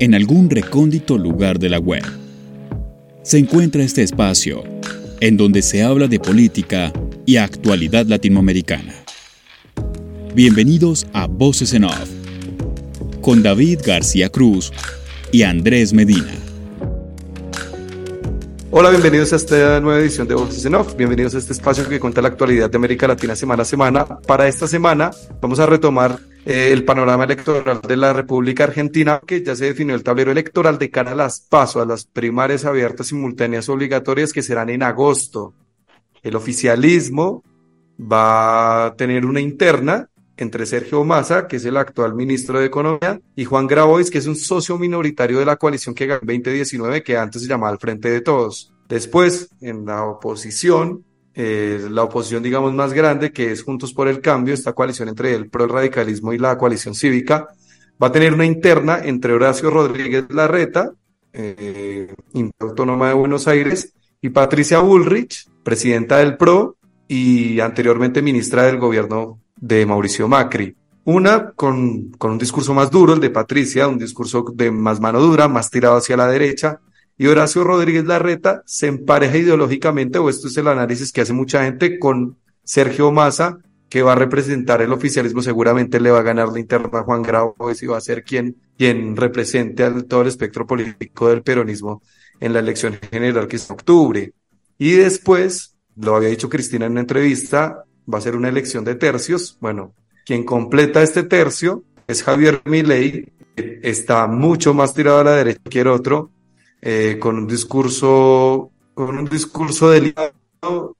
en algún recóndito lugar de la web, se encuentra este espacio en donde se habla de política y actualidad latinoamericana. Bienvenidos a Voces en Off, con David García Cruz y Andrés Medina. Hola, bienvenidos a esta nueva edición de Voces en Off. Bienvenidos a este espacio que cuenta la actualidad de América Latina semana a semana. Para esta semana vamos a retomar eh, el panorama electoral de la República Argentina, que ya se definió el tablero electoral de cara a las PASO, a las primarias abiertas, simultáneas, obligatorias, que serán en agosto. El oficialismo va a tener una interna entre Sergio Massa, que es el actual ministro de Economía, y Juan Grabois, que es un socio minoritario de la coalición que ganó en 2019, que antes se llamaba el Frente de Todos. Después, en la oposición, eh, la oposición, digamos, más grande, que es Juntos por el Cambio, esta coalición entre el pro radicalismo y la coalición cívica, va a tener una interna entre Horacio Rodríguez Larreta, eh, Autónoma de Buenos Aires, y Patricia Bullrich, presidenta del PRO y anteriormente ministra del gobierno de Mauricio Macri. Una con, con un discurso más duro, el de Patricia, un discurso de más mano dura, más tirado hacia la derecha, y Horacio Rodríguez Larreta se empareja ideológicamente, o esto es el análisis que hace mucha gente, con Sergio Massa, que va a representar el oficialismo, seguramente le va a ganar la interna a Juan Grabois y va a ser quien, quien represente a todo el espectro político del peronismo en la elección general que es en octubre. Y después, lo había dicho Cristina en una entrevista, va a ser una elección de tercios. Bueno, quien completa este tercio es Javier Milei, que está mucho más tirado a la derecha que el otro, eh, con un discurso, con un discurso delicado,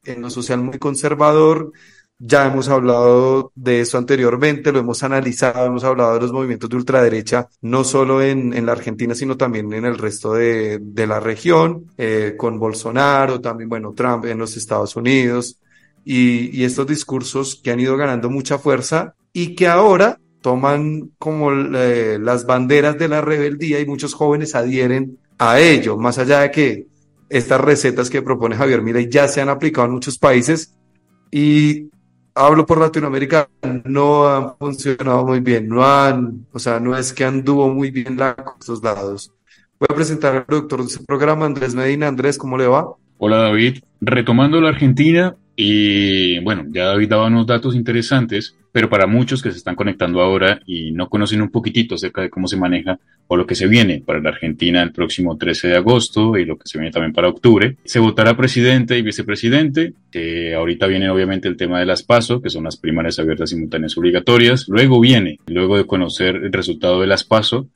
en lo social muy conservador. Ya hemos hablado de eso anteriormente, lo hemos analizado, hemos hablado de los movimientos de ultraderecha, no solo en, en la Argentina, sino también en el resto de, de la región, eh, con Bolsonaro, también, bueno, Trump en los Estados Unidos, y, y, estos discursos que han ido ganando mucha fuerza y que ahora toman como eh, las banderas de la rebeldía y muchos jóvenes adhieren a ello, más allá de que estas recetas que propone Javier Milei ya se han aplicado en muchos países y hablo por Latinoamérica, no han funcionado muy bien, no han, o sea, no es que anduvo muy bien la estos lados. Voy a presentar al productor de este programa, Andrés Medina. Andrés, ¿cómo le va? Hola David, retomando la Argentina, y bueno, ya David daba unos datos interesantes, pero para muchos que se están conectando ahora y no conocen un poquitito acerca de cómo se maneja o lo que se viene para la Argentina el próximo 13 de agosto y lo que se viene también para octubre, se votará presidente y vicepresidente, que ahorita viene obviamente el tema de las PASO, que son las primarias abiertas simultáneas obligatorias, luego viene, luego de conocer el resultado de las PASO,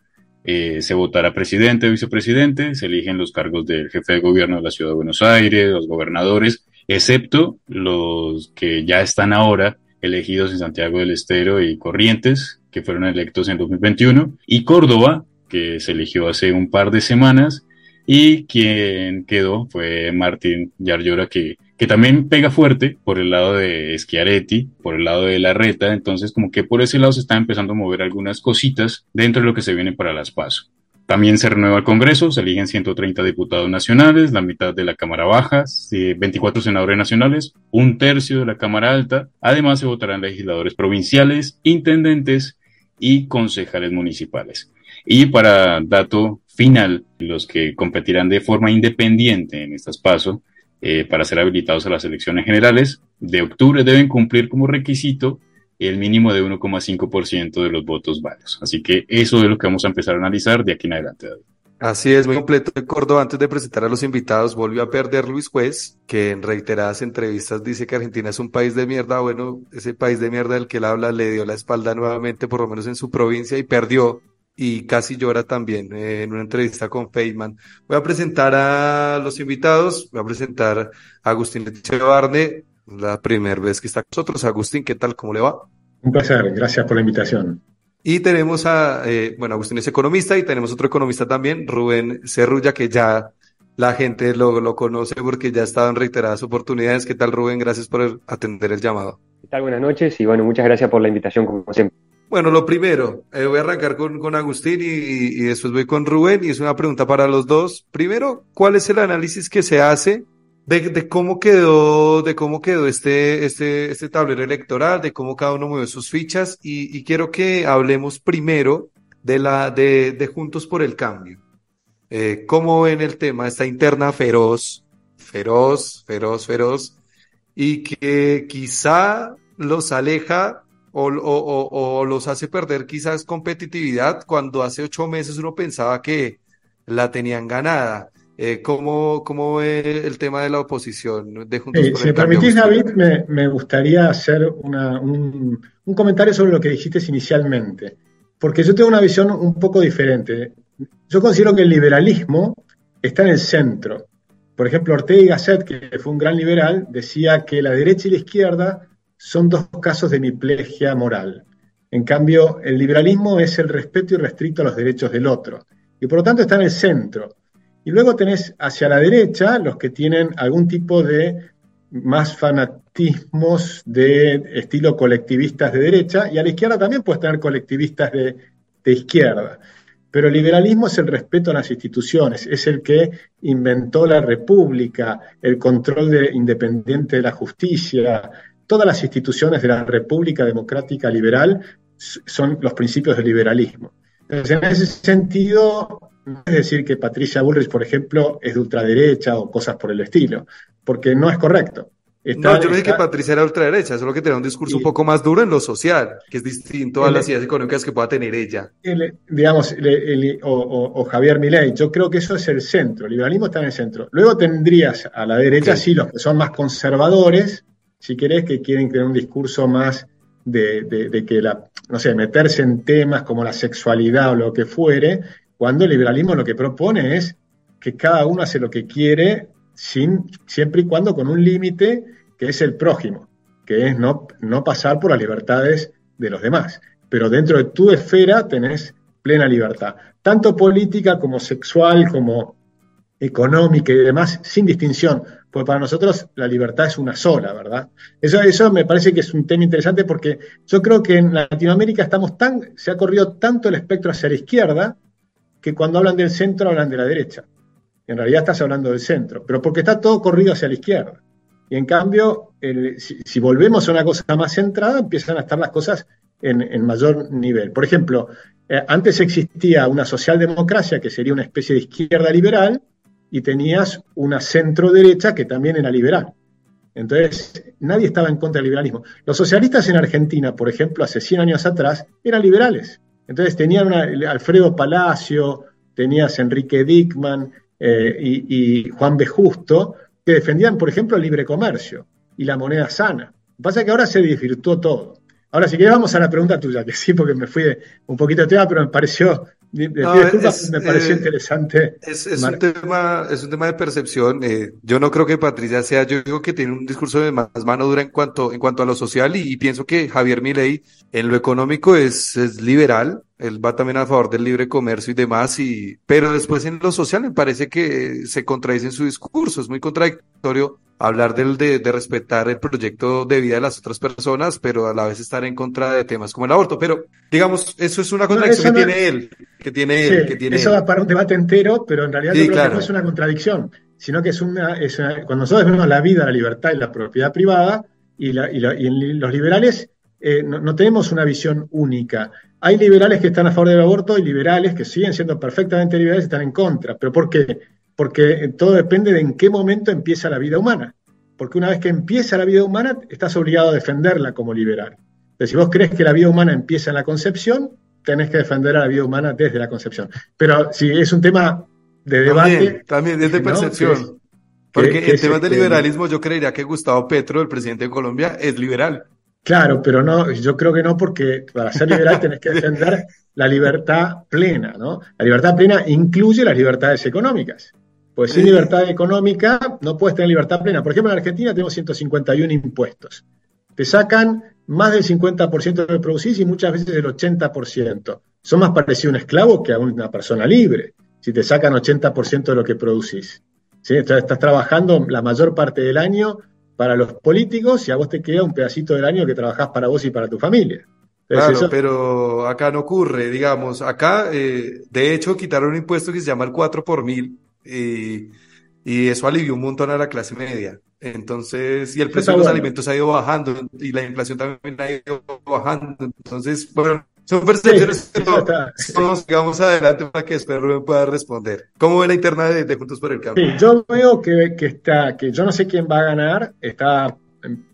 eh, se votará presidente, vicepresidente, se eligen los cargos del jefe de gobierno de la ciudad de Buenos Aires, los gobernadores, excepto los que ya están ahora elegidos en Santiago del Estero y Corrientes, que fueron electos en 2021, y Córdoba, que se eligió hace un par de semanas, y quien quedó fue Martín Yarlora, que, que también pega fuerte por el lado de Schiaretti, por el lado de Larreta, entonces como que por ese lado se están empezando a mover algunas cositas dentro de lo que se viene para las PASO. También se renueva el Congreso, se eligen 130 diputados nacionales, la mitad de la Cámara Baja, 24 senadores nacionales, un tercio de la Cámara Alta. Además, se votarán legisladores provinciales, intendentes y concejales municipales. Y para dato final, los que competirán de forma independiente en estas pasos eh, para ser habilitados a las elecciones generales de octubre deben cumplir como requisito el mínimo de 1,5% de los votos válidos. Así que eso es lo que vamos a empezar a analizar de aquí en adelante, David. Así es, muy completo de Córdoba. Antes de presentar a los invitados, volvió a perder Luis Juez, que en reiteradas entrevistas dice que Argentina es un país de mierda. Bueno, ese país de mierda del que él habla le dio la espalda nuevamente, por lo menos en su provincia, y perdió. Y casi llora también eh, en una entrevista con Feynman. Voy a presentar a los invitados. Voy a presentar a Agustín Echevarne, la primera vez que está con nosotros. Agustín, ¿qué tal? ¿Cómo le va? Un placer, gracias por la invitación. Y tenemos a, eh, bueno, Agustín es economista y tenemos otro economista también, Rubén Cerrulla, que ya la gente lo, lo conoce porque ya ha estado en reiteradas oportunidades. ¿Qué tal, Rubén? Gracias por atender el llamado. ¿Qué tal? Buenas noches y bueno, muchas gracias por la invitación, como siempre. Bueno, lo primero, eh, voy a arrancar con, con Agustín y, y, después voy con Rubén y es una pregunta para los dos. Primero, ¿cuál es el análisis que se hace de, cómo quedó, de cómo quedó este, este, este tablero electoral, de cómo cada uno movió sus fichas y, quiero que hablemos primero de, la, de, de Juntos por el Cambio. Eh, ¿Cómo ven el tema, esta interna feroz, feroz, feroz, feroz, y que quizá los aleja o, o, o, los hace perder quizás competitividad cuando hace ocho meses uno pensaba que la tenían ganada? Eh, ¿cómo, ¿Cómo ve el tema de la oposición de Juntos eh, por si me permitís, David, me, me, gustaría hacer una, un, un comentario sobre lo que dijiste inicialmente, porque yo tengo una visión un poco diferente. Yo considero que el liberalismo está en el centro. Por ejemplo, Ortega y Gasset, que fue un gran liberal, decía que la derecha y la izquierda son dos casos de miplegia moral. En cambio, el liberalismo es el respeto irrestricto a los derechos del otro. Y por lo tanto está en el centro. Y luego tenés hacia la derecha los que tienen algún tipo de más fanatismos de estilo colectivistas de derecha, y a la izquierda también puedes tener colectivistas de, de izquierda. Pero el liberalismo es el respeto a las instituciones, es el que inventó la república, el control de, independiente de la justicia. Todas las instituciones de la República Democrática Liberal son los principios del liberalismo. Entonces, en ese sentido, no es decir que Patricia Bullrich, por ejemplo, es de ultraderecha o cosas por el estilo, porque no es correcto. no, yo no dije que Patricia era ultraderecha, solo que tenía un discurso un poco más duro en lo social, que es distinto a las ideas económicas que pueda tener ella. digamos, o, Javier Milei, yo creo que eso es el centro, el liberalismo está en el centro. Luego tendrías a la derecha, sí, los que son más conservadores, si querés, que quieren tener un discurso más de, de que la, no sé, meterse en temas como la sexualidad o lo que fuere, cuando el liberalismo lo que propone es que cada uno hace lo que quiere sin, siempre y cuando con un límite que es el prójimo, que es no, no pasar por las libertades de los demás. Pero dentro de tu esfera tenés plena libertad, tanto política como sexual, como económica y demás, sin distinción, porque para nosotros la libertad es una sola, ¿verdad? Eso, eso me parece que es un tema interesante porque yo creo que en Latinoamérica estamos tan, se ha corrido tanto el espectro hacia la izquierda, que cuando hablan del centro hablan de la derecha. En realidad estás hablando del centro, pero porque está todo corrido hacia la izquierda. Y en cambio, si, volvemos a una cosa más centrada, empiezan a estar las cosas en, mayor nivel. Por ejemplo, eh, antes existía una socialdemocracia que sería una especie de izquierda liberal y tenías una centro derecha que también era liberal. Entonces, nadie estaba en contra del liberalismo. Los socialistas en Argentina, por ejemplo, hace 100 años atrás, eran liberales. Entonces tenían Alfredo Palacio, tenías Enrique Dickman eh, y, Juan B. Justo, que defendían, por ejemplo, el libre comercio y la moneda sana. Lo que pasa es que ahora se desvirtuó todo. Ahora, si quieres, vamos a la pregunta tuya, que sí, porque me fui un poquito de tema, pero me pareció me pareció eh, interesante. Es, un tema, es un tema de percepción. Eh, yo no creo que Patricia sea, yo digo que tiene un discurso de más mano dura en cuanto, en cuanto a lo social y, pienso que Javier Milei en lo económico es, es liberal. Él va también a favor del libre comercio y demás, y, pero después en lo social me parece que se contradice en su discurso, es muy contradictorio hablar del, de, de, respetar el proyecto de vida de las otras personas, pero a la vez estar en contra de temas como el aborto. Pero, digamos, eso es una contradicción que tiene él, que tiene él, que tiene Eso da para un debate entero, pero en realidad yo creo que no es una contradicción, sino que es una, es cuando nosotros vemos la vida, la libertad y la propiedad privada, y, la, y, los liberales eh, no, no, tenemos una visión única. Hay liberales que están a favor del aborto y liberales que siguen siendo perfectamente liberales y están en contra. ¿Pero por qué? Porque todo depende de en qué momento empieza la vida humana. Porque una vez que empieza la vida humana, estás obligado a defenderla como liberal. Entonces, si vos crees que la vida humana empieza en la concepción, tenés que defender a la vida humana desde la concepción. Pero si es un tema de debate. También, desde percepción. porque en temas de liberalismo, yo creería que Gustavo Petro, el presidente de Colombia, es liberal. Claro, pero no, yo creo que no, porque para ser liberal tenés que defender la libertad plena, ¿no? La libertad plena incluye las libertades económicas. Pues sin libertad económica no puedes tener libertad plena. Por ejemplo, en Argentina tenemos 151 impuestos. Te sacan más del 50% de lo que producís y muchas veces el 80%. Son más parecido a un esclavo que a una persona libre, si te sacan 80% de lo que producís. ¿Sí? Estás, trabajando la mayor parte del año para los políticos y a vos te queda un pedacito del año que trabajás para vos y para tu familia. claro, pero acá no ocurre, digamos, acá eh, de hecho quitaron un impuesto que se llama el 4 por mil, y, y eso alivió un montón a la clase media. Entonces, y el precio de los alimentos ha ido bajando y la inflación también ha ido bajando. Entonces, bueno, Son percepciones que vamos, adelante para que Rubén pueda responder. ¿Cómo ve la interna de, Juntos por el Cambio? Sí, yo veo que, que, está, que yo no sé quién va a ganar, está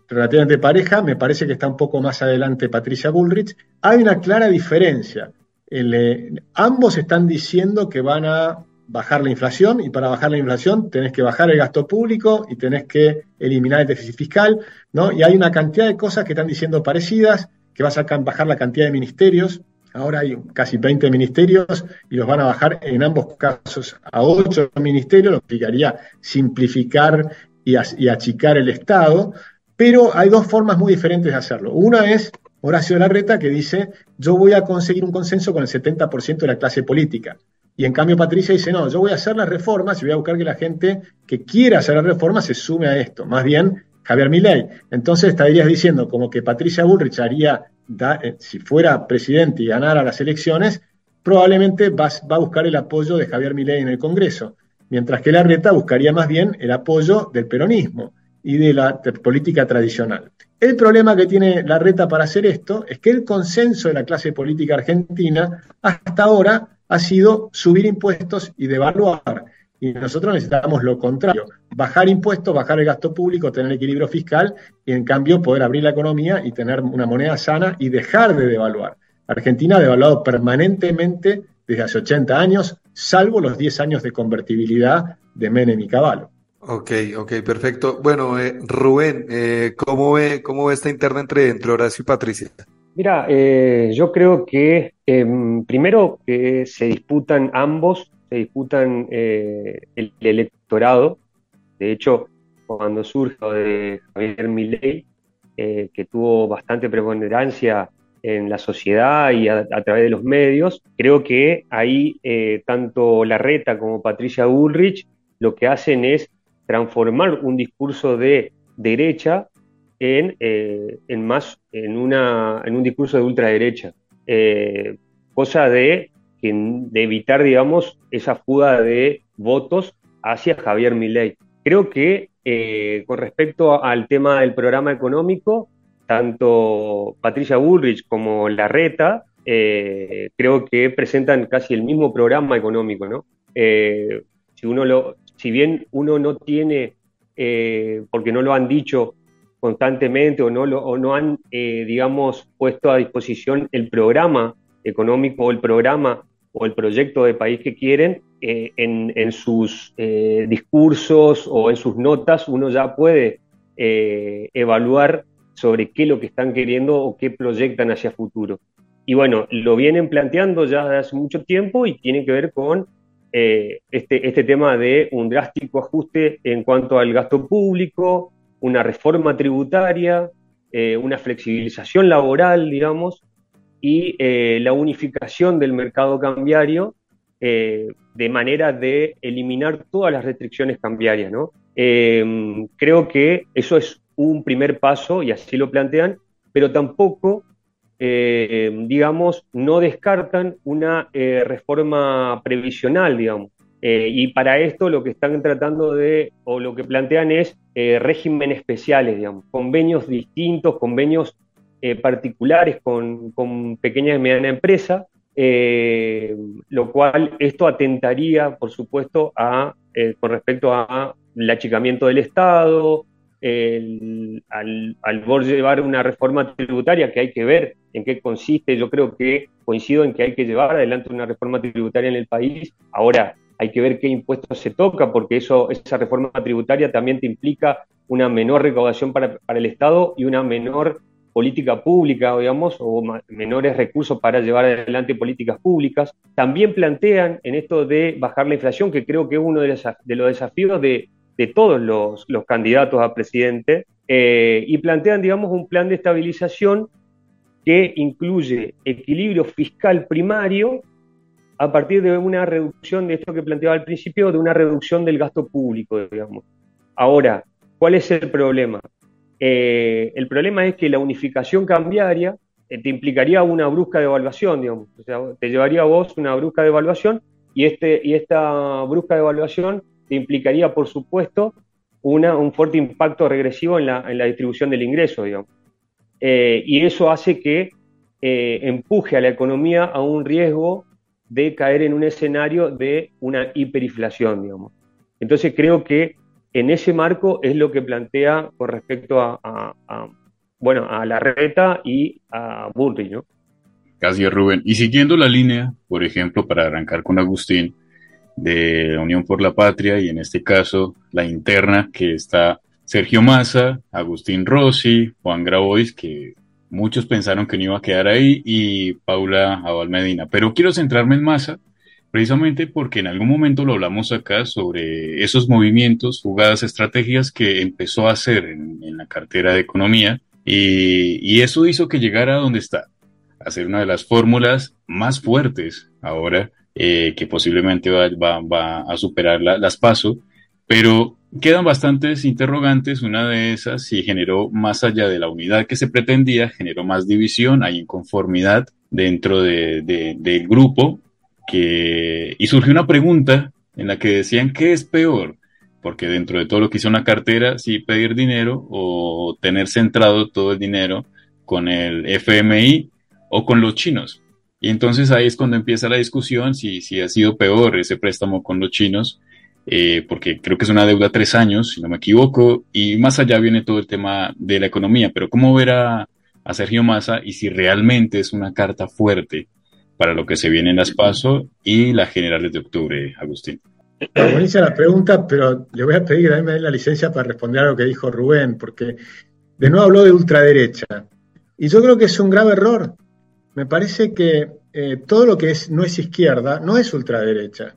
relativamente pareja, me parece que está un poco más adelante Patricia Bullrich. Hay una clara diferencia. Eh, ambos están diciendo que van a bajar la inflación y para bajar la inflación tenés que bajar el gasto público y tenés que eliminar el déficit fiscal, ¿no? Y hay una cantidad de cosas que están diciendo parecidas, que vas a bajar la cantidad de ministerios, ahora hay casi 20 ministerios y los van a bajar en ambos casos a 8 ministerios, lo que significaría simplificar y, y achicar el Estado, pero hay dos formas muy diferentes de hacerlo. Una es Horacio Larreta que dice, yo voy a conseguir un consenso con el 70% de la clase política. Y en cambio Patricia dice, no, yo voy a hacer las reformas y voy a buscar que la gente que quiera hacer las reformas se sume a esto. Más bien, Javier Milei. Entonces estarías diciendo como que Patricia Bullrich haría, eh, si fuera presidente y ganara las elecciones, probablemente va, a buscar el apoyo de Javier Milei en el Congreso, mientras que Larreta buscaría más bien el apoyo del peronismo y de la política tradicional. El problema que tiene la reta para hacer esto es que el consenso de la clase política argentina hasta ahora ha sido subir impuestos y devaluar. Y nosotros necesitamos lo contrario, bajar impuestos, bajar el gasto público, tener equilibrio fiscal y en cambio poder abrir la economía y tener una moneda sana y dejar de devaluar. Argentina ha devaluado permanentemente desde hace 80 años, salvo los 10 años de convertibilidad de Menem y Caballo. Ok, ok, perfecto. Bueno, eh, Rubén, eh, ¿cómo, ve, ¿cómo ve esta interna entre, entre Horacio y Patricia? Mira, eh, yo creo que em, primero que se disputan ambos, se disputan el, electorado. De hecho, cuando surge de Javier Milei, que tuvo bastante preponderancia en la sociedad y a, a, través de los medios, creo que ahí tanto Larreta como Patricia Bullrich lo que hacen es transformar un discurso de derecha en, eh, en más, en, una, en un discurso de ultraderecha. Eh, cosa de, de evitar, digamos, esa fuga de votos hacia Javier Milei. Creo que eh, con respecto al tema del programa económico, tanto Patricia Bullrich como Larreta creo que presentan casi el mismo programa económico, ¿no? si uno lo, si bien uno no tiene, eh, porque no lo han dicho constantemente o no, lo, no han, eh, digamos, puesto a disposición el programa económico o el programa o el proyecto de país que quieren, eh, en, sus discursos o en sus notas uno ya puede evaluar sobre qué es lo que están queriendo o qué proyectan hacia futuro. Y bueno, lo vienen planteando ya desde hace mucho tiempo y tiene que ver con eh, este, este tema de un drástico ajuste en cuanto al gasto público, una reforma tributaria, eh, una flexibilización laboral, digamos, y eh, la unificación del mercado cambiario de manera de eliminar todas las restricciones cambiarias. ¿no? creo que eso es un primer paso, y así lo plantean, pero tampoco eh, digamos, no descartan una eh, reforma previsional, digamos. Eh, y para esto lo que están tratando de, o lo que plantean es regímenes especiales, digamos, convenios distintos, convenios particulares con, con pequeña y mediana empresa, lo cual esto atentaría, por supuesto, a, con respecto al achicamiento del Estado, al, al llevar una reforma tributaria que hay que ver en qué consiste, yo creo que coincido en que hay que llevar adelante una reforma tributaria en el país. Ahora hay que ver qué impuestos se toca, porque eso, esa reforma tributaria también te implica una menor recaudación para, el Estado y una menor política pública, digamos, o menores recursos para llevar adelante políticas públicas. También plantean en esto de bajar la inflación, que creo que es uno de los, de los desafíos de, de todos los, candidatos a presidente eh, y plantean, digamos, un plan de estabilización que incluye equilibrio fiscal primario a partir de una reducción de esto que planteaba al principio, de una reducción del gasto público, digamos. Ahora, ¿cuál es el problema? Eh, el problema es que la unificación cambiaria eh, te implicaría una brusca devaluación, digamos. O sea, te llevaría a vos una brusca devaluación y, este, y esta brusca devaluación implicaría, por supuesto, una, un fuerte impacto regresivo en la, en la distribución del ingreso, digamos. Eh, y eso hace que empuje a la economía a un riesgo de caer en un escenario de una hiperinflación, digamos. Entonces creo que en ese marco es lo que plantea con respecto a, bueno, a la reta y a Bullrich, ¿no? Gracias, Rubén. Y siguiendo la línea, por ejemplo, para arrancar con Agustín, de Unión por la Patria, y en este caso la interna, que está Sergio Massa, Agustín Rossi, Juan Grabois, que muchos pensaron que no iba a quedar ahí, y Paula Abal Medina. Pero quiero centrarme en Massa, precisamente porque en algún momento lo hablamos acá sobre esos movimientos, jugadas, estrategias que empezó a hacer en, la cartera de economía, y, eso hizo que llegara a donde está, a ser una de las fórmulas más fuertes ahora, eh, que posiblemente va, a superar las PASO, pero quedan bastantes interrogantes. Una de esas, si generó más allá de la unidad que se pretendía, generó más división, hay inconformidad dentro de, del grupo, que, y surgió una pregunta en la que decían, ¿qué es peor? Porque dentro de todo lo que hizo una cartera, si pedir dinero o tener centrado todo el dinero con el FMI o con los chinos. Y entonces ahí es cuando empieza la discusión si, si ha sido peor ese préstamo con los chinos eh, porque creo que es una deuda a tres años, si no me equivoco, y más allá viene todo el tema de la economía, pero ¿cómo ver a, Sergio Massa y si realmente es una carta fuerte para lo que se viene en las PASO y las generales de octubre, Agustín? Buenísima la pregunta, pero le voy a pedir me la licencia para responder a lo que dijo Rubén, porque de nuevo habló de ultraderecha. Y yo creo que es un grave error. Me parece que eh, todo lo que es, no es izquierda no es ultraderecha.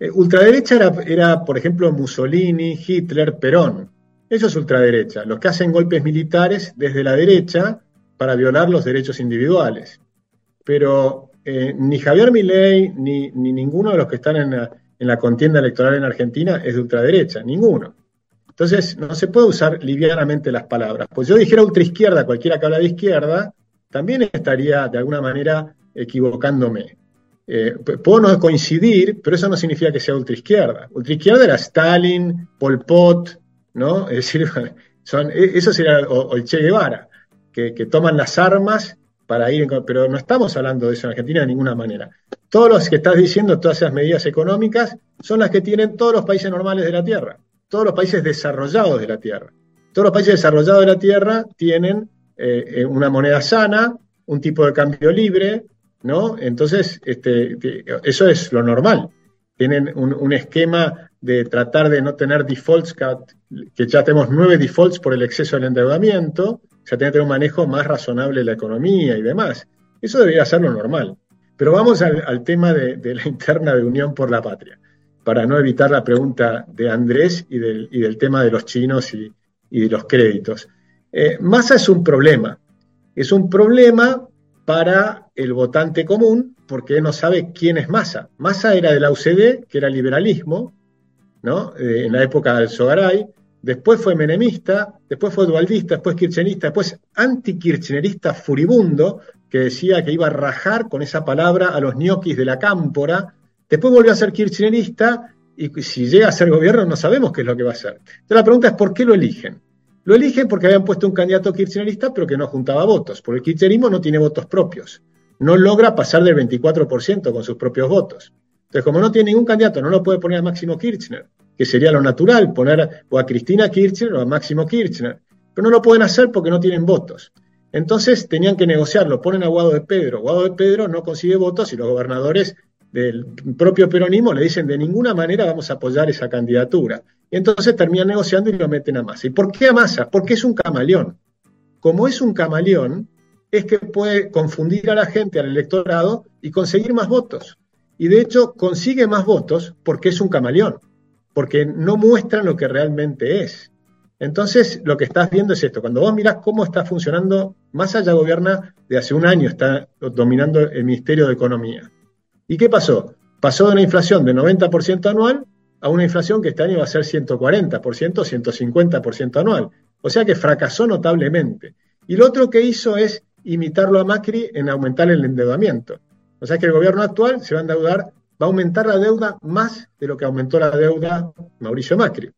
Eh, ultraderecha era, por ejemplo, Mussolini, Hitler, Perón. Eso es ultraderecha, los que hacen golpes militares desde la derecha para violar los derechos individuales. Pero eh, ni Javier Milei ni, ninguno de los que están en la, contienda electoral en Argentina es de ultraderecha, ninguno. Entonces, no se puede usar livianamente las palabras. Pues yo dijera ultraizquierda, cualquiera que habla de izquierda, también estaría de alguna manera equivocándome. Eh, no coincidir, pero eso no significa que sea ultraizquierda. Ultraizquierda era Stalin, Pol Pot, ¿no? Es decir, son, e, eso sería, o, el Che Guevara, que, toman las armas para ir, pero no estamos hablando de eso en Argentina de ninguna manera. Todos los que estás diciendo, todas esas medidas económicas, son las que tienen todos los países normales de la Tierra, todos los países desarrollados de la Tierra. Todos los países desarrollados de la Tierra tienen eh, eh, una moneda sana, un tipo de cambio libre, ¿no? Entonces, este, eso es lo normal. Tienen un, esquema de tratar de no tener defaults, que ya tenemos nueve defaults por el exceso del endeudamiento, o sea, tienen que tener un manejo más razonable de la economía y demás. Eso debería ser lo normal. Pero vamos al, tema de, la interna de Unión por la Patria, para no evitar la pregunta de Andrés y del, tema de los chinos y, de los créditos. Eh, Massa es un problema. Es un problema para el votante común, porque no sabe quién es Massa. Massa era de la UCD, que era liberalismo, ¿no? Eh, en la época del Sogaray, después fue menemista, después fue dualdista, después kirchnerista, después antikirchnerista furibundo, que decía que iba a rajar con esa palabra a los ñoquis de la cámpora, después volvió a ser kirchnerista y si llega a ser gobierno no sabemos qué es lo que va a hacer. Entonces la pregunta es ¿por qué lo eligen? Lo eligen porque habían puesto un candidato kirchnerista, pero que no juntaba votos, porque el kirchnerismo no tiene votos propios. No logra pasar del 24% con sus propios votos. Entonces, como no tiene ningún candidato, no lo puede poner a Máximo Kirchner, que sería lo natural, poner o a Cristina Kirchner o a Máximo Kirchner. Pero no lo pueden hacer porque no tienen votos. Entonces tenían que negociarlo, ponen a Guado de Pedro. Guado de Pedro no consigue votos y los gobernadores del propio peronismo le dicen de ninguna manera vamos a apoyar esa candidatura. Y entonces terminan negociando y lo meten a Massa. ¿Y por qué a Massa? Porque es un camaleón. Como es un camaleón, es que puede confundir a la gente, al electorado, y conseguir más votos. Y de hecho consigue más votos porque es un camaleón, porque no muestra lo que realmente es. Entonces, lo que estás viendo es esto. Cuando vos mirás cómo está funcionando, Massa ya gobierna de hace un año, está dominando el Ministerio de Economía. ¿Y qué pasó? Pasó de una inflación de 90% anual a una inflación que este año va a ser 140%, 150% anual. O sea que fracasó notablemente. Y lo otro que hizo es imitarlo a Macri en aumentar el endeudamiento. O sea que el gobierno actual se va a endeudar, va a aumentar la deuda más de lo que aumentó la deuda Mauricio Macri.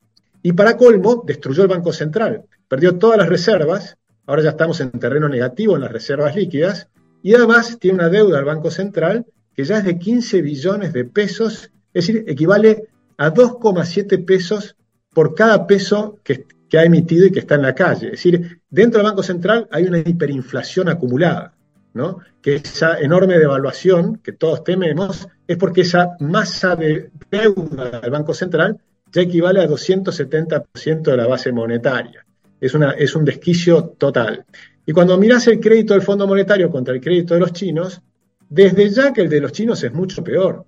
Y para colmo, destruyó el Banco Central, perdió todas las reservas, ahora ya estamos en terreno negativo en las reservas líquidas, y además tiene una deuda al Banco Central que ya es de 15 billones de pesos, es decir, equivale a 2,7 pesos por cada peso que, ha emitido y que está en la calle. Es decir, dentro del Banco Central hay una hiperinflación acumulada. ¿no? que esa enorme devaluación que todos tememos es porque esa masa de deuda del Banco Central ya equivale a 270% de la base monetaria. Es, una, es un desquicio total. Y cuando miras el crédito del Fondo Monetario contra el crédito de los chinos, desde ya que el de los chinos es mucho peor.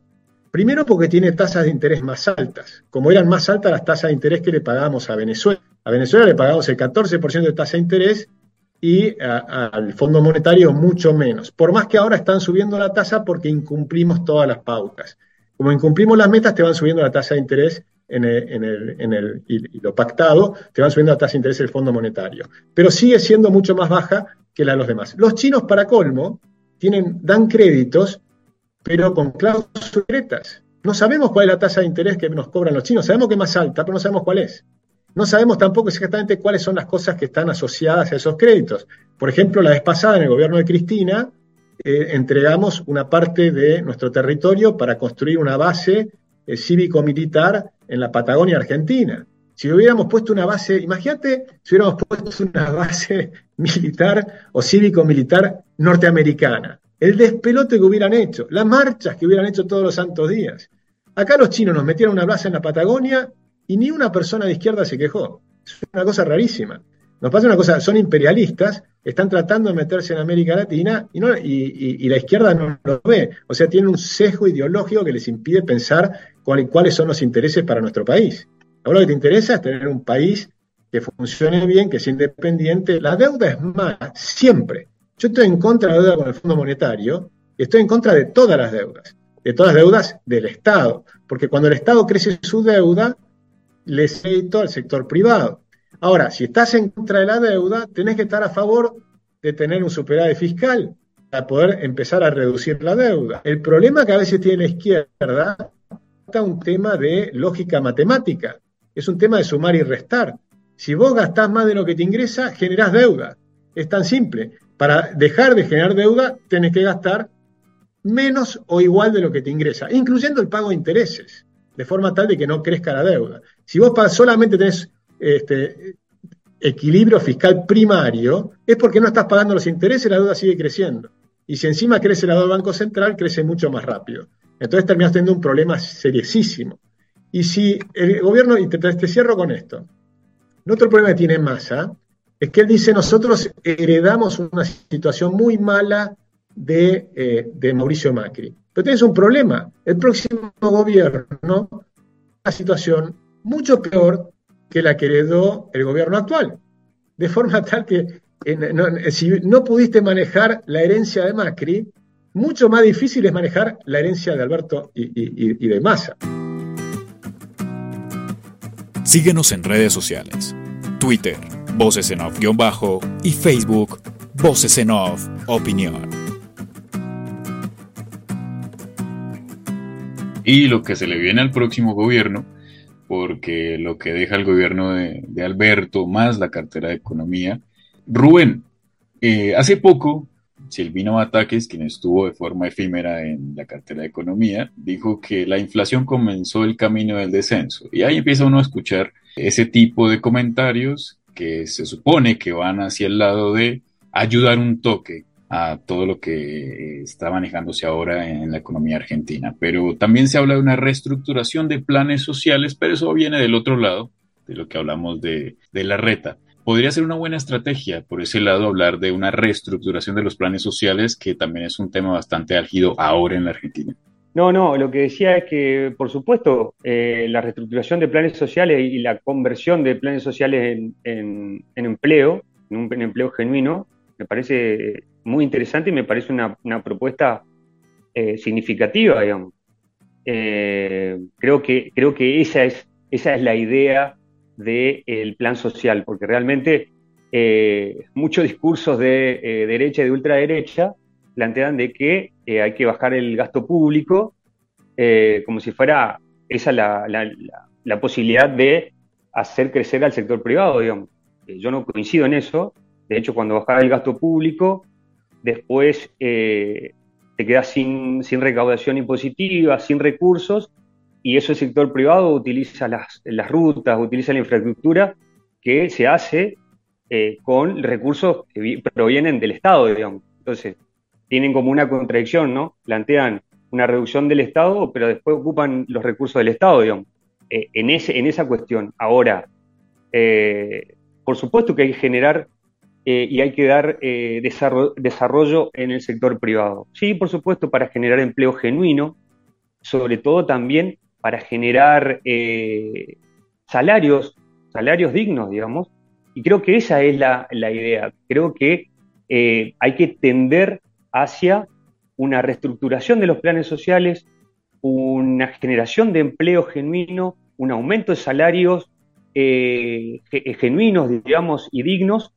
Primero porque tiene tasas de interés más altas, como eran más altas las tasas de interés que le pagábamos a Venezuela. A Venezuela le pagamos el 14% de tasa de interés y al Fondo Monetario mucho menos. Por más que ahora están subiendo la tasa porque incumplimos todas las pautas. Como incumplimos las metas, te van subiendo la tasa de interés en el, y, lo pactado, te van subiendo la tasa de interés del Fondo Monetario. Pero sigue siendo mucho más baja que la de los demás. Los chinos, para colmo, tienen, dan créditos, pero con cláusulas secretas. No sabemos cuál es la tasa de interés que nos cobran los chinos. Sabemos que es más alta, pero no sabemos cuál es. No sabemos tampoco exactamente cuáles son las cosas que están asociadas a esos créditos. Por ejemplo, la vez pasada en el gobierno de Cristina eh, entregamos una parte de nuestro territorio para construir una base eh, cívico-militar en la Patagonia Argentina. Si hubiéramos puesto una base, imagínate si hubiéramos puesto una base militar o cívico-militar norteamericana, el despelote que hubieran hecho, las marchas que hubieran hecho todos los santos días. Acá los chinos nos metieron una base en la Patagonia y ni una persona de izquierda se quejó. Es una cosa rarísima. Nos pasa una cosa, son imperialistas, están tratando de meterse en América Latina y, y, la izquierda no lo ve. O sea, tiene un sesgo ideológico que les impide pensar cuáles son los intereses para nuestro país. Ahora lo que te interesa es tener un país que funcione bien, que sea independiente. La deuda es mala, siempre. Yo estoy en contra de la deuda con el Fondo Monetario y estoy en contra de todas las deudas, de todas las deudas del Estado, porque cuando el Estado crece su deuda, le cedo al sector privado. Ahora, si estás en contra de la deuda, tenés que estar a favor de tener un superávit fiscal para poder empezar a reducir la deuda. El problema que a veces tiene la izquierda es un tema de lógica matemática, es un tema de sumar y restar. Si vos gastás más de lo que te ingresa, generás deuda. Es tan simple. Para dejar de generar deuda, tenés que gastar menos o igual de lo que te ingresa, incluyendo el pago de intereses, de forma tal de que no crezca la deuda. Si vos solamente tenés este, equilibrio fiscal primario, es porque no estás pagando los intereses, la deuda sigue creciendo. Y si encima crece la deuda del Banco Central, crece mucho más rápido. Entonces terminas teniendo un problema seriosísimo. Y si el gobierno, y te, cierro con esto, el otro problema que tiene Massa es que él dice, nosotros heredamos una situación muy mala de, eh, de Mauricio Macri. Pero tienes un problema. El próximo gobierno, una situación mucho peor que la que heredó el gobierno actual. De forma tal que si no pudiste manejar la herencia de Macri, mucho más difícil es manejar la herencia de Alberto y, de Massa. Síguenos en redes sociales. Twitter, Voces en Off-Bajo y Facebook, Voces en Off Opinión. Y lo que se le viene al próximo gobierno porque lo que deja el gobierno de, Alberto, más la cartera de economía. Rubén, eh, hace poco, Silvino Ataques, quien estuvo de forma efímera en la cartera de economía, dijo que la inflación comenzó el camino del descenso. Y ahí empieza uno a escuchar ese tipo de comentarios que se supone que van hacia el lado de ayudar un toque a todo lo que está manejándose ahora en la economía argentina. Pero también se habla de una reestructuración de planes sociales, pero eso viene del otro lado, de lo que hablamos de, la reta. Podría ser una buena estrategia por ese lado hablar de una reestructuración de los planes sociales, que también es un tema bastante álgido ahora en la Argentina. No, no, lo que decía es que, por supuesto, eh, la reestructuración de planes sociales y la conversión de planes sociales en, empleo, en un empleo genuino, me parece muy interesante y me parece una, propuesta eh, significativa, digamos. Eh, creo, que, creo que esa es, esa es la idea del plan social, porque realmente eh, muchos discursos de derecha y de ultraderecha plantean de que hay que bajar el gasto público como si fuera esa la, la, posibilidad de hacer crecer al sector privado, yo no coincido en eso. De hecho, cuando bajaba el gasto público, después eh, te quedas sin, recaudación impositiva, sin recursos, y eso el sector privado utiliza las, las rutas, utiliza la infraestructura que se hace eh, con recursos que provienen del Estado, digamos. Entonces, tienen como una contradicción, ¿no? Plantean una reducción del Estado, pero después ocupan los recursos del Estado, digamos. Eh, en, ese, en esa cuestión. Ahora, eh, por supuesto que hay que generar y hay que dar desarrollo, desarrollo, en el sector privado. Sí, por supuesto, para generar empleo genuino, sobre todo también para generar salarios, salarios dignos, digamos. Y creo que esa es la, la idea. Creo que hay que tender hacia una reestructuración de los planes sociales, una generación de empleo genuino, un aumento de salarios eh, genuinos, digamos, y dignos,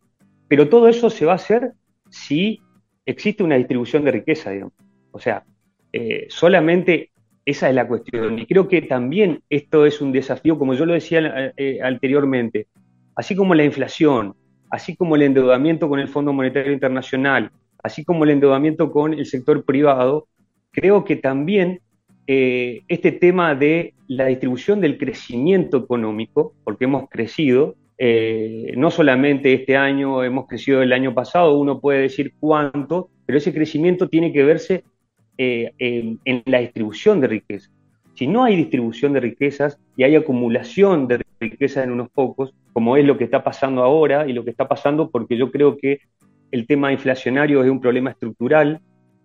pero todo eso se va a hacer si existe una distribución de riqueza, digamos. O sea, eh, solamente esa es la cuestión. Y creo que también esto es un desafío, como yo lo decía eh, anteriormente, así como la inflación, así como el endeudamiento con el Fondo Monetario Internacional, así como el endeudamiento con el sector privado, creo que también eh, este tema de la distribución del crecimiento económico, porque hemos crecido, eh, no solamente este año, hemos crecido el año pasado, uno puede decir cuánto, pero ese crecimiento tiene que verse eh, en, la distribución de riqueza. Si no hay distribución de riquezas y hay acumulación de riquezas en unos pocos, como es lo que está pasando ahora y lo que está pasando porque yo creo que el tema inflacionario es un problema estructural,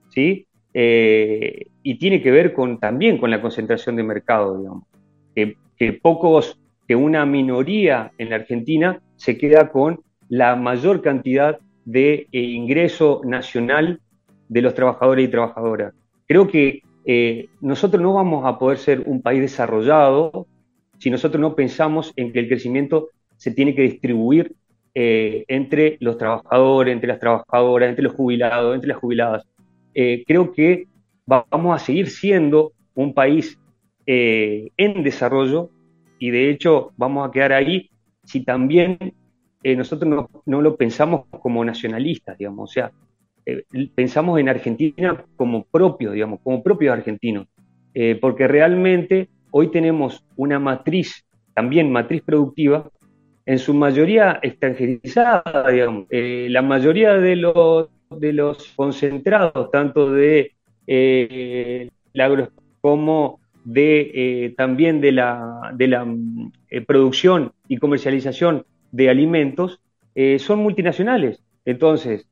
¿sí? Eh, y tiene que ver con, también con la concentración de mercado, digamos. Que, pocos, que una minoría en la Argentina se queda con la mayor cantidad de eh, ingreso nacional de los trabajadores y trabajadoras. Creo que eh, nosotros no vamos a poder ser un país desarrollado si nosotros no pensamos en que el crecimiento se tiene que distribuir entre los trabajadores, entre las trabajadoras, entre los jubilados, entre las jubiladas. Eh, creo que vamos a seguir siendo un país eh, en desarrollo y de hecho vamos a quedar ahí si también eh, nosotros no, lo pensamos como nacionalistas, digamos, o sea, pensamos en Argentina como propio, digamos, como propios argentinos, porque realmente hoy tenemos una matriz, también matriz productiva, en su mayoría extranjerizada, digamos. la mayoría de los de los concentrados, tanto de eh, como de, eh, también de la, de la eh, producción y comercialización de alimentos, eh, son multinacionales. Entonces,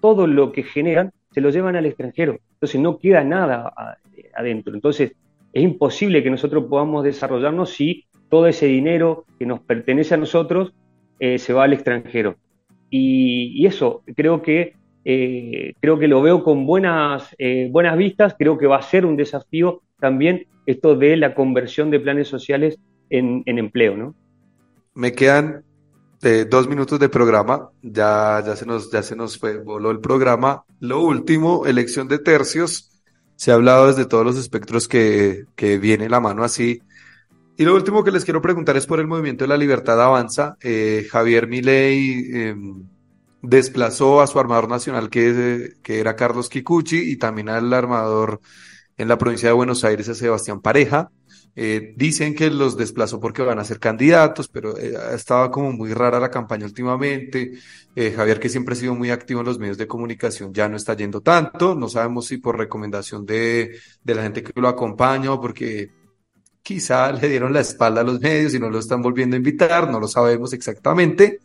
todo lo que generan se lo llevan al extranjero. Entonces, no queda nada adentro. Entonces, es imposible que nosotros podamos desarrollarnos si todo ese dinero que nos pertenece a nosotros se va al extranjero. y, eso, creo que eh, creo que lo veo con buenas, eh, buenas vistas, creo que va a ser un desafío también esto de la conversión de planes sociales en, empleo, ¿no? Me quedan eh, dos minutos de programa, ya, ya, se nos, ya se nos voló el programa. Lo último, elección de tercios, se ha hablado desde todos los espectros que, que viene la mano así. Y lo último que les quiero preguntar es por el movimiento de la libertad avanza. Javier Milei em, desplazó a su armador nacional, que, que era Carlos Kikuchi, y también al armador en la provincia de Buenos Aires, a Sebastián Pareja. Eh, dicen que los desplazó porque van a ser candidatos, pero eh, estaba como muy rara la campaña últimamente. Eh, Javier, que siempre ha sido muy activo en los medios de comunicación, ya no está yendo tanto. No sabemos si por recomendación de, de la gente que lo acompaña o porque quizá le dieron la espalda a los medios y no lo están volviendo a invitar, no lo sabemos exactamente.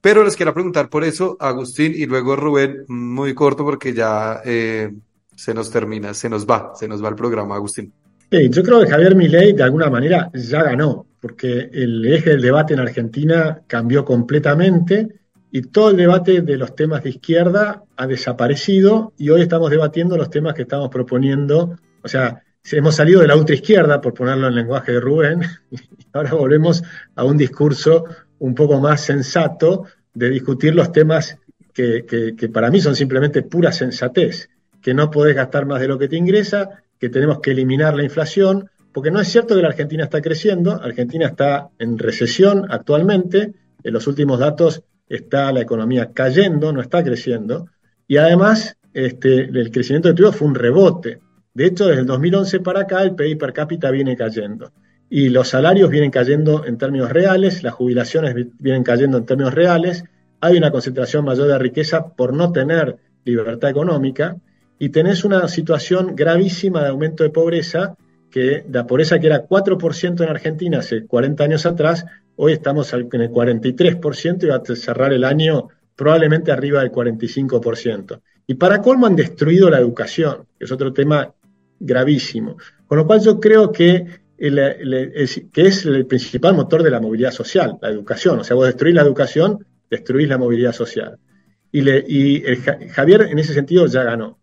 Pero les quiero preguntar por eso, Agustín y luego Rubén, muy corto porque ya eh, se nos termina, se nos va, se nos va el programa, Agustín. Yo creo que Javier Milei de alguna manera ya ganó, porque el eje del debate en Argentina cambió completamente y todo el debate de los temas de izquierda ha desaparecido y hoy estamos debatiendo los temas que estamos proponiendo. O sea, hemos salido de la ultraizquierda, por ponerlo en lenguaje de Rubén, y ahora volvemos a un discurso un poco más sensato de discutir los temas que, para mí son simplemente pura sensatez, que no podés gastar más de lo que te ingresa, que tenemos que eliminar la inflación, porque no es cierto que la Argentina está creciendo, Argentina está en recesión actualmente, en los últimos datos está la economía cayendo, no está creciendo, Y además, este, el crecimiento del trigo fue un rebote. De hecho, desde el 2011 para acá, el PIB per cápita viene cayendo. Y los salarios vienen cayendo en términos reales, las jubilaciones vienen cayendo en términos reales, hay una concentración mayor de riqueza por no tener libertad económica, y tenés una situación gravísima de aumento de pobreza, que la pobreza que era 4% en Argentina hace 40 años atrás, hoy estamos en el 43% y va a cerrar el año probablemente arriba del 45%. Y para colmo han destruido la educación, que es otro tema gravísimo. Con lo cual yo creo que, es el principal motor de la movilidad social, la educación. O sea, vos destruís la educación, destruís la movilidad social. Y Javier en ese sentido ya ganó.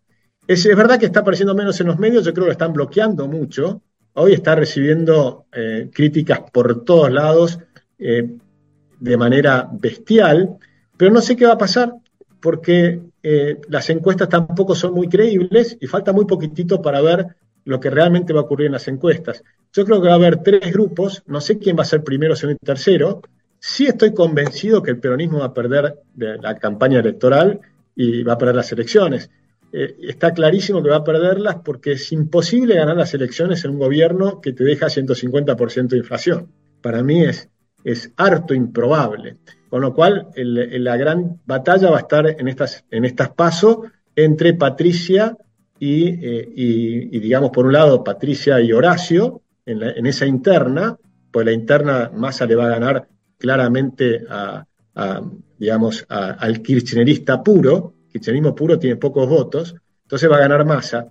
Es, verdad que está apareciendo menos en los medios, yo creo que lo están bloqueando mucho. Hoy está recibiendo eh, críticas por todos lados eh, de manera bestial, pero no sé qué va a pasar porque eh, las encuestas tampoco son muy creíbles y falta muy poquitito para ver lo que realmente va a ocurrir en las encuestas. Yo creo que va a haber tres grupos, no sé quién va a ser primero, segundo y tercero. Sí estoy convencido que el peronismo va a perder la campaña electoral y va a perder las elecciones. Eh, está clarísimo que va a perderlas porque es imposible ganar las elecciones en un gobierno que te deja 150% de inflación. Para mí es, es harto improbable. Con lo cual, la gran batalla va a estar en estas, en estas pasos entre Patricia eh, y, digamos, por un lado, Patricia y Horacio, en, esa interna, pues la interna Massa le va a ganar claramente a, digamos, al kirchnerista puro, kirchnerismo puro tiene pocos votos, entonces va a ganar Massa.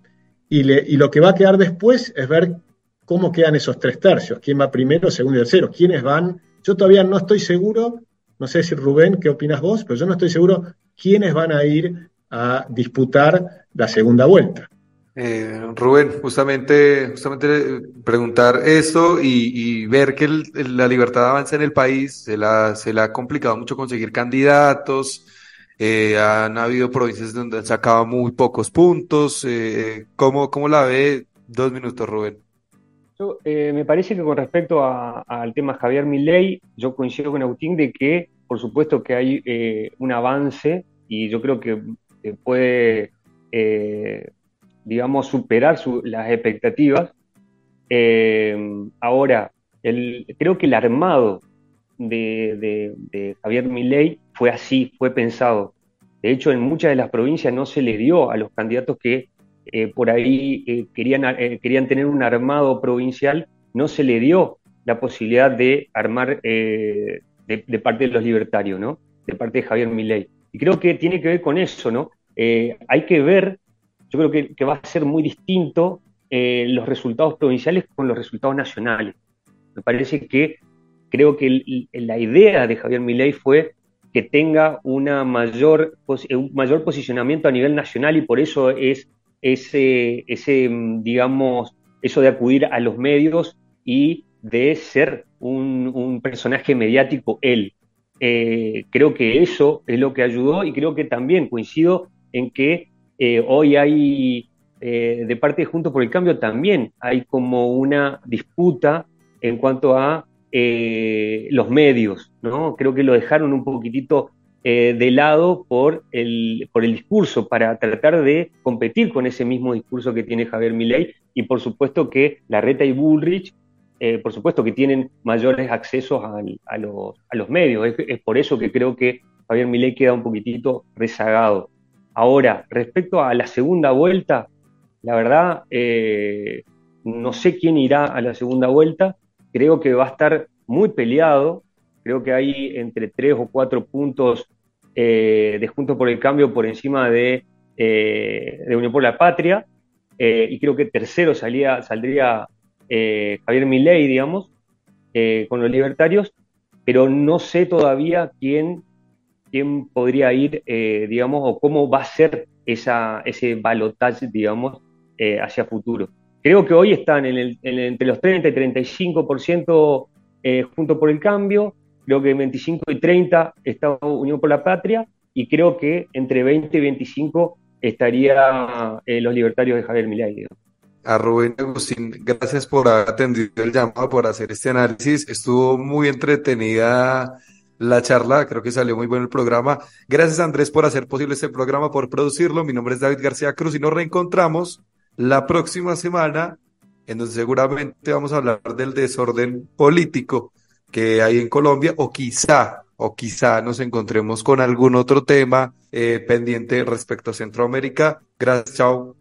Y, lo que va a quedar después es ver cómo quedan esos tres tercios, quién va primero, segundo y tercero, quiénes van. Yo todavía no estoy seguro no sé si Rubén, ¿qué opinas vos? Pero yo no estoy seguro quiénes van a ir a disputar la segunda vuelta. Eh, Rubén, justamente, justamente preguntar esto y, ver que la libertad avanza en el país, se, la, se le ha complicado mucho conseguir candidatos, eh, han habido provincias donde han sacado muy pocos puntos. Eh, ¿cómo, ¿Cómo la ve? Dos minutos, Rubén. Eh, me parece que con respecto al tema Javier Milei, yo coincido con Agustín de que, por supuesto, que hay un avance y yo creo que puede, digamos, superar las expectativas. ahora, creo que el armado de, de Javier Milei fue así, fue pensado. De hecho, en muchas de las provincias no se le dio a los candidatos que eh, por ahí eh, querían, eh, querían tener un armado provincial, no se le dio la posibilidad de armar de, parte de los libertarios, ¿no? De parte de Javier Milei. Y creo que tiene que ver con eso, ¿no? hay que ver, yo creo que, va a ser muy distinto los resultados provinciales con los resultados nacionales. Me parece que creo que la idea de Javier Milei fue que tenga mayor, un mayor posicionamiento a nivel nacional y por eso es ese, ese, mm, digamos, eso de acudir a los medios y de ser un, personaje mediático él. Eh, creo que eso es lo que ayudó y creo que también coincido en que eh, hoy hay, eh, de parte de Juntos por el Cambio, también hay como una disputa en cuanto a los medios, ¿no? Creo que lo dejaron un poquitito eh, de lado por el, por el discurso, para tratar de competir con ese mismo discurso que tiene Javier Milei, y por supuesto que la Reta y Bullrich, eh, por supuesto que tienen mayores accesos a, los, medios, es, por eso que creo que Javier Milei queda un poquitito rezagado. Ahora, respecto a la segunda vuelta, la verdad, eh, no sé quién irá a la segunda vuelta, creo que va a estar muy peleado, creo que hay entre tres o cuatro puntos eh, de Juntos por el Cambio por encima de, eh, Unión por la Patria, eh, y creo que tercero salía, saldría Javier Milei, digamos, con los libertarios, pero no sé todavía quién, quién podría ir, digamos, o cómo va a ser ese balotaje, digamos, hacia futuro. Creo que hoy están en entre los 30 y 35% junto por el cambio, creo que 25 y 30 está Unión por la Patria y creo que entre 20 y 25 estaría eh, los libertarios de Javier Milei. A Rubén Agustín, gracias por haber atendido el llamado, por hacer este análisis. Estuvo muy entretenida la charla, creo que salió muy bueno el programa. Gracias Andrés por hacer posible este programa, por producirlo. Mi nombre es David García Cruz y nos reencontramos la próxima semana, en donde seguramente vamos a hablar del desorden político que hay en Colombia, o quizá, o quizá nos encontremos con algún otro tema eh, pendiente respecto a Centroamérica. Gracias, chao.